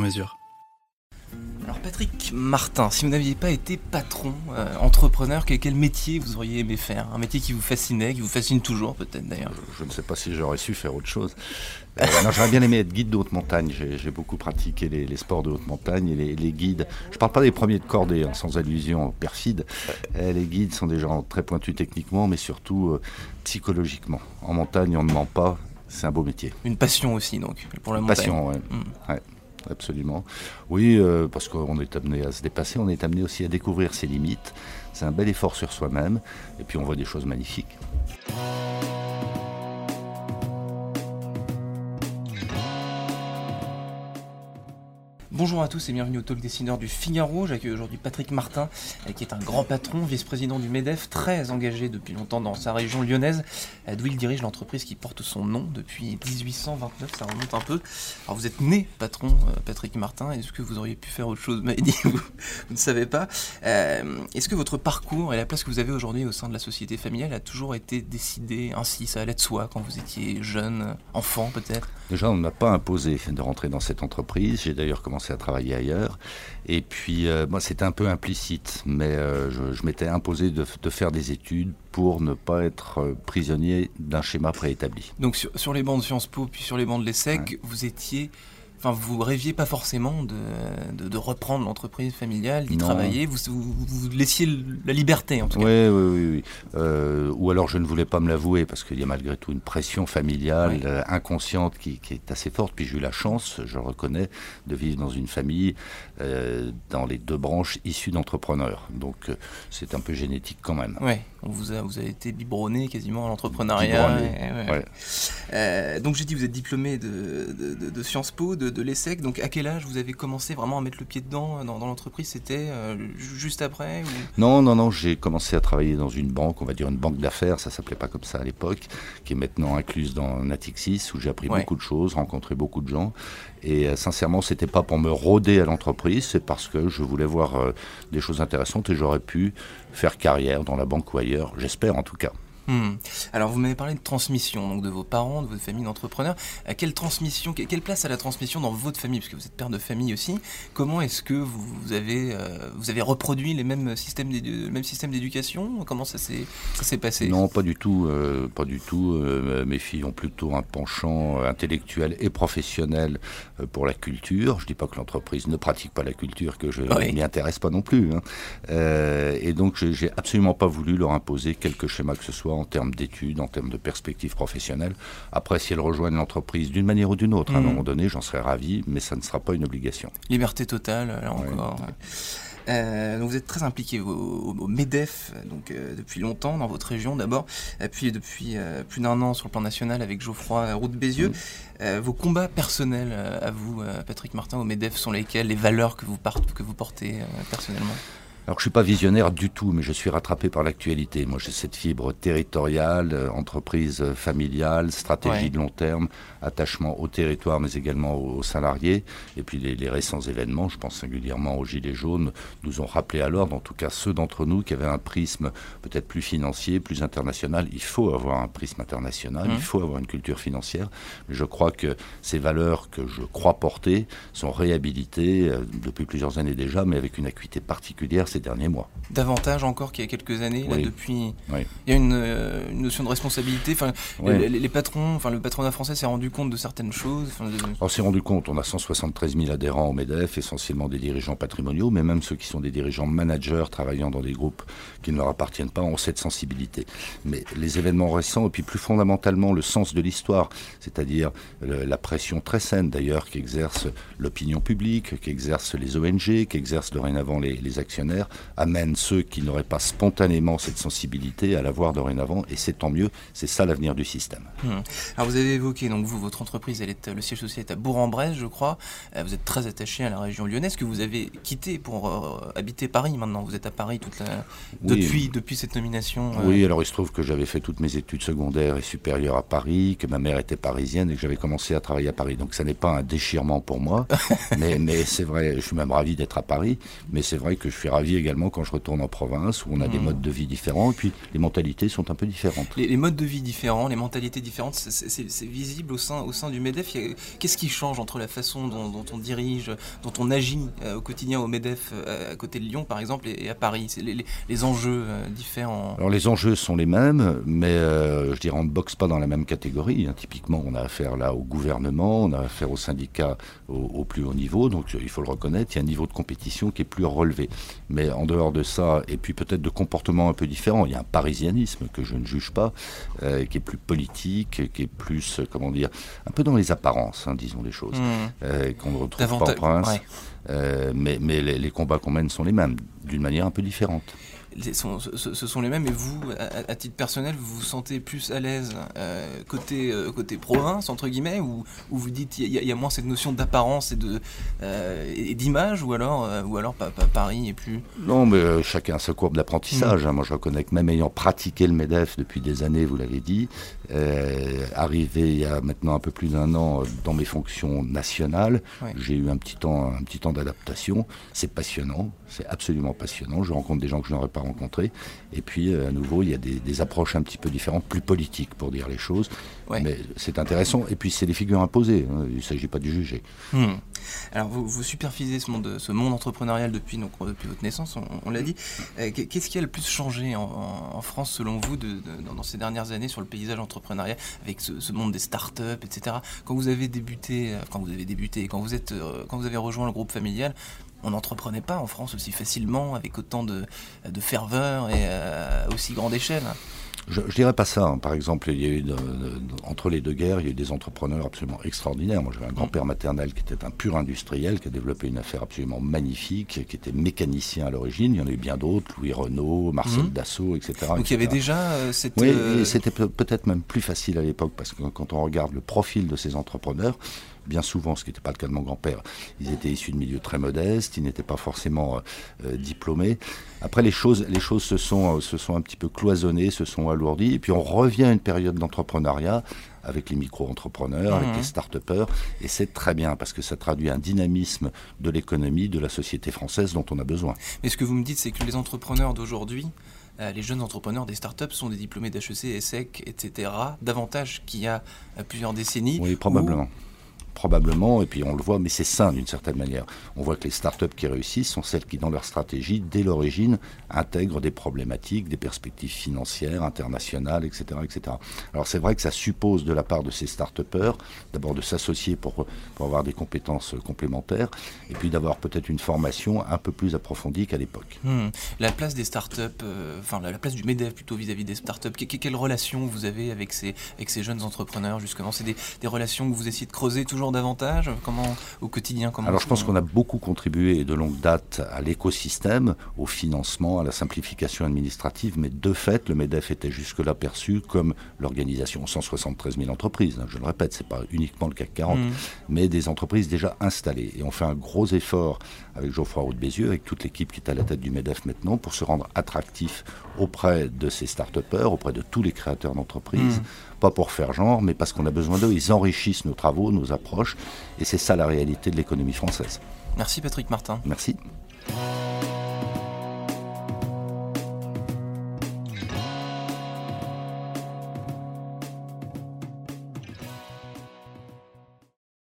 mesure. Alors Patrick Martin, si vous n'aviez pas été patron, euh, entrepreneur, quel, quel métier vous auriez aimé faire? Un métier qui vous fascinait, qui vous fascine toujours peut-être d'ailleurs? Je ne sais pas si j'aurais su faire autre chose. Euh, non, J'aurais bien aimé être guide de haute montagne. J'ai j'ai beaucoup pratiqué les, les sports de haute montagne et les, les guides. Je ne parle pas des premiers de cordée, hein, sans allusion perfide. Euh, les guides sont des gens très pointus techniquement, mais surtout euh, psychologiquement. En montagne, on ne ment pas. C'est un beau métier. Une passion aussi donc, pour la Une montagne. passion, ouais. Mm. Ouais, absolument. Oui, euh, parce qu'on est amené à se dépasser, on est amené aussi à découvrir ses limites. C'est un bel effort sur soi-même, et puis on voit des choses magnifiques. Bonjour à tous et bienvenue au Talk Dessineur du Figaro. J'accueille aujourd'hui Patrick Martin, euh, qui est un grand patron, vice-président du MEDEF, très engagé depuis longtemps dans sa région lyonnaise, euh, d'où il dirige l'entreprise qui porte son nom depuis 1829, ça remonte un peu. Alors vous êtes né patron, euh, Patrick Martin, est-ce que vous auriez pu faire autre chose? Dit, vous, vous ne savez pas. Est-ce que votre parcours et la place que vous avez aujourd'hui au sein de la société familiale a toujours été décidé ainsi? Ça allait de soi quand vous étiez jeune, enfant peut-être? Déjà, on ne m'a pas imposé de rentrer dans cette entreprise. J'ai d'ailleurs commencé à travailler ailleurs. Et puis, euh, moi, c'était un peu implicite, mais euh, je, je m'étais imposé de, de faire des études pour ne pas être euh, prisonnier d'un schéma préétabli. Donc sur, sur les bancs de Sciences Po, puis sur les bancs de l'ESSEC, vous étiez... Enfin, vous rêviez pas forcément de, de, de reprendre l'entreprise familiale, d'y travailler, vous, vous, vous laissiez la liberté en tout cas. Oui, oui, oui. oui. Euh, ou alors je ne voulais pas me l'avouer parce qu'il y a malgré tout une pression familiale Oui. euh, inconsciente qui, qui est assez forte. Puis j'ai eu la chance, je le reconnais, de vivre dans une famille euh, dans les deux branches issues d'entrepreneurs. Donc euh, c'est un peu génétique quand même. Ouais, on vous a, vous avez été biberonné quasiment à l'entrepreneuriat. Ouais. ouais. Euh, donc j'ai dit vous êtes diplômé de, de, de- de Sciences Po, de, de l'ESSEC. Donc à quel âge vous avez commencé vraiment à mettre le pied dedans dans, dans l'entreprise? C'était euh, ju- juste après ou... Non, non, non, j'ai commencé à travailler dans une banque, on va dire une banque d'affaires, ça s'appelait pas comme ça à l'époque, qui est maintenant incluse dans Natixis, où j'ai appris Ouais. beaucoup de choses, rencontré beaucoup de gens. Et euh, sincèrement, c'était pas pour me rôder à l'entreprise, c'est parce que je voulais voir euh, des choses intéressantes et j'aurais pu faire carrière dans la banque ou ailleurs, j'espère en tout cas. Hmm. Alors vous m'avez parlé de transmission, donc de vos parents, de votre famille d'entrepreneurs. Euh, quelle transmission, que- quelle place a la transmission dans votre famille, puisque vous êtes père de famille aussi. Comment est-ce que vous, avez, euh, vous avez reproduit les mêmes systèmes, le même système d'éducation? Comment ça s'est, passé? Non, pas du tout, euh, pas du tout. Euh, mes filles ont plutôt un penchant intellectuel et professionnel pour la culture. Je dis pas que l'entreprise ne pratique pas la culture, que je Oui. ne m'y intéresse pas non plus. hein. Et donc, j'ai absolument pas voulu leur imposer quelque schéma que ce soit en termes d'études, en termes de perspectives professionnelles. Après, si elles rejoignent l'entreprise d'une manière ou d'une autre, à un Mhm. moment donné, j'en serais ravi, mais ça ne sera pas une obligation. Liberté totale, là encore. ouais. Euh, donc vous êtes très impliqué au, au- au MEDEF donc, euh, depuis longtemps dans votre région d'abord, puis depuis euh, plus d'un an sur le plan national avec Geoffroy Roux de Bézieux. Mhm. Vos combats personnels à vous, Patrick Martin, au MEDEF sont lesquels? Les valeurs que vous, part- que vous portez personnellement? Alors je suis pas visionnaire du tout, mais je suis rattrapé par l'actualité. Moi j'ai cette fibre territoriale, euh, entreprise familiale, stratégie Ouais. de long terme, attachement au territoire, mais également aux, salariés. Et puis les, les récents événements, je pense singulièrement aux Gilets jaunes, nous ont rappelé à l'ordre, en tout cas ceux d'entre nous qui avaient un prisme peut-être plus financier, plus international. Il faut avoir un prisme international, il faut avoir une culture financière. Mais je crois que ces valeurs que je crois porter sont réhabilitées euh, depuis plusieurs années déjà, mais avec une acuité particulière ces derniers mois. Davantage encore qu'il y a quelques années, là, depuis. Oui. Il y a une, euh, une notion de responsabilité. Enfin, les, les patrons, enfin le patronat français s'est rendu compte de certaines choses. enfin, de- On s'est rendu compte, on a 173 000 adhérents au MEDEF, essentiellement des dirigeants patrimoniaux, mais même ceux qui sont des dirigeants managers travaillant dans des groupes qui ne leur appartiennent pas ont cette sensibilité. Mais les événements récents, et puis plus fondamentalement le sens de l'histoire, c'est-à-dire la pression très saine d'ailleurs qu'exerce l'opinion publique, qu'exercent les ONG, qu'exercent dorénavant les, les actionnaires, amène ceux qui n'auraient pas spontanément cette sensibilité à l'avoir dorénavant, et c'est tant mieux, c'est ça l'avenir du système. Hmm. Alors vous avez évoqué, donc vous, votre entreprise, elle est, le siège social est à Bourg-en-Bresse, je crois, euh, vous êtes très attaché à la région lyonnaise, que vous avez quitté pour euh, habiter Paris maintenant, vous êtes à Paris toute la... depuis, depuis cette nomination euh. Oui, alors il se trouve que j'avais fait toutes mes études secondaires et supérieures à Paris, que ma mère était parisienne et que j'avais commencé à travailler à Paris, donc ça n'est pas un déchirement pour moi, mais, mais c'est vrai, je suis même ravi d'être à Paris, mais c'est vrai que je suis ravi également quand je retourne en province où on a des hmm. modes de vie différents et puis les mentalités sont un peu différentes. Les, modes de vie différents, les mentalités différentes, c'est visible au sein, au sein du MEDEF. Qu'est-ce qui change entre la façon dont, on dirige, dont on agit euh, au quotidien au MEDEF euh, à côté de Lyon par exemple et, à Paris? C'est les, enjeux euh, différents Alors les enjeux sont les mêmes, mais je dirais on ne boxe pas dans la même catégorie. Hein. Typiquement, on a affaire là au gouvernement, on a affaire aux syndicats au, au plus haut niveau, donc il faut le reconnaître, il y a un niveau de compétition qui est plus relevé. Mais en dehors de ça, et puis peut-être de comportements un peu différents, il y a un parisianisme que je ne juge pas, euh, qui est plus politique, qui est plus, euh, comment dire, un peu dans les apparences, hein, disons les choses, mmh. euh, qu'on ne retrouve pas en prince. mais, mais les combats qu'on mène sont les mêmes, d'une manière un peu différente ce, sont les mêmes. Et vous, à, titre personnel, vous vous sentez plus à l'aise euh, côté, euh, côté province, entre guillemets, ou, vous dites il y, a moins cette notion d'apparence et euh, d'image, ou alors, ou alors pas, Paris et plus Non, mais chacun a sa courbe d'apprentissage. Hein. Moi, je reconnais que même ayant pratiqué le MEDEF depuis des années, vous l'avez dit, arrivé il y a maintenant un peu plus d'un an dans mes fonctions nationales, j'ai eu un petit temps, un petit temps d'adaptation. C'est passionnant, c'est absolument passionnant. Je rencontre des gens que je n'aurais pas rencontrer. Et puis, euh, à nouveau, il y a des, approches un petit peu différentes, plus politiques pour dire les choses. Mais c'est intéressant. Et puis, c'est des figures imposées. Hein. Il ne s'agit pas de juger. Hmm. Alors, vous, vous, supervisez ce monde, ce monde entrepreneurial depuis, donc, depuis votre naissance, on, l'a dit. Euh, qu'est-ce qui a le plus changé en, France, selon vous, de, dans, ces dernières années sur le paysage entrepreneurial, avec ce, monde des startups, etc. Quand vous avez débuté, euh, quand vous avez débuté, quand vous, êtes, quand vous avez rejoint le groupe familial, on n'entreprenait pas en France aussi facilement, avec autant de, ferveur et à euh, aussi grande échelle. Je, ne dirais pas ça. Hein. Par exemple, il y a eu entre les deux guerres, il y a eu des entrepreneurs absolument extraordinaires. Moi, j'avais un grand-père maternel qui était un pur industriel, qui a développé une affaire absolument magnifique, qui était mécanicien à l'origine. Il y en a eu bien d'autres, Louis Renault, Marcel mmh. Dassault, etc. Donc il y avait déjà euh, cette. Oui, euh, c'était peut-être même plus facile à l'époque, parce que quand on regarde le profil de ces entrepreneurs, bien souvent, ce qui n'était pas le cas de mon grand-père. Ils étaient issus de milieux très modestes, ils n'étaient pas forcément euh, euh, diplômés. Après, les choses, les choses se, sont, euh, se sont un petit peu cloisonnées, se sont alourdies, et puis on revient à une période d'entrepreneuriat avec les micro-entrepreneurs, avec les mmh. start-upers, et c'est très bien parce que ça traduit un dynamisme de l'économie, de la société française dont on a besoin. Mais ce que vous me dites, c'est que les entrepreneurs d'aujourd'hui, les jeunes entrepreneurs des startups sont des diplômés d'HEC, ESSEC, etc., davantage qu'il y a plusieurs décennies. Oui, probablement probablement, et puis on le voit, mais c'est sain d'une certaine manière. On voit que les startups qui réussissent sont celles qui, dans leur stratégie, dès l'origine, intègrent des problématiques, des perspectives financières, internationales, etc. etc. Alors c'est vrai que ça suppose de la part de ces start-upers, d'abord de s'associer pour, pour avoir des compétences complémentaires, et puis d'avoir peut-être une formation un peu plus approfondie qu'à l'époque. Hmm. La place des startups, euh, enfin la, place du MEDEF plutôt vis-à-vis des startups, que, quelle relation vous avez avec ces, avec ces jeunes entrepreneurs justement? C'est des, des relations que vous essayez de creuser toujours davantage? Comment au quotidien comment Alors je pense qu'on a beaucoup contribué de longue date à l'écosystème, au financement, à la simplification administrative, mais de fait, le MEDEF était jusque-là perçu comme l'organisation 173 000 entreprises. Hein, je le répète, c'est pas uniquement le CAC 40, mmh. mais des entreprises déjà installées. Et on fait un gros effort avec Geoffroy de Bézieux, avec toute l'équipe qui est à la tête du MEDEF maintenant, pour se rendre attractif auprès de ces start-upers, auprès de tous les créateurs d'entreprises. Mmh pas pour faire genre, mais parce qu'on a besoin d'eux. Ils enrichissent nos travaux, nos approches, et c'est ça la réalité de l'économie française. Merci Patrick Martin. Merci.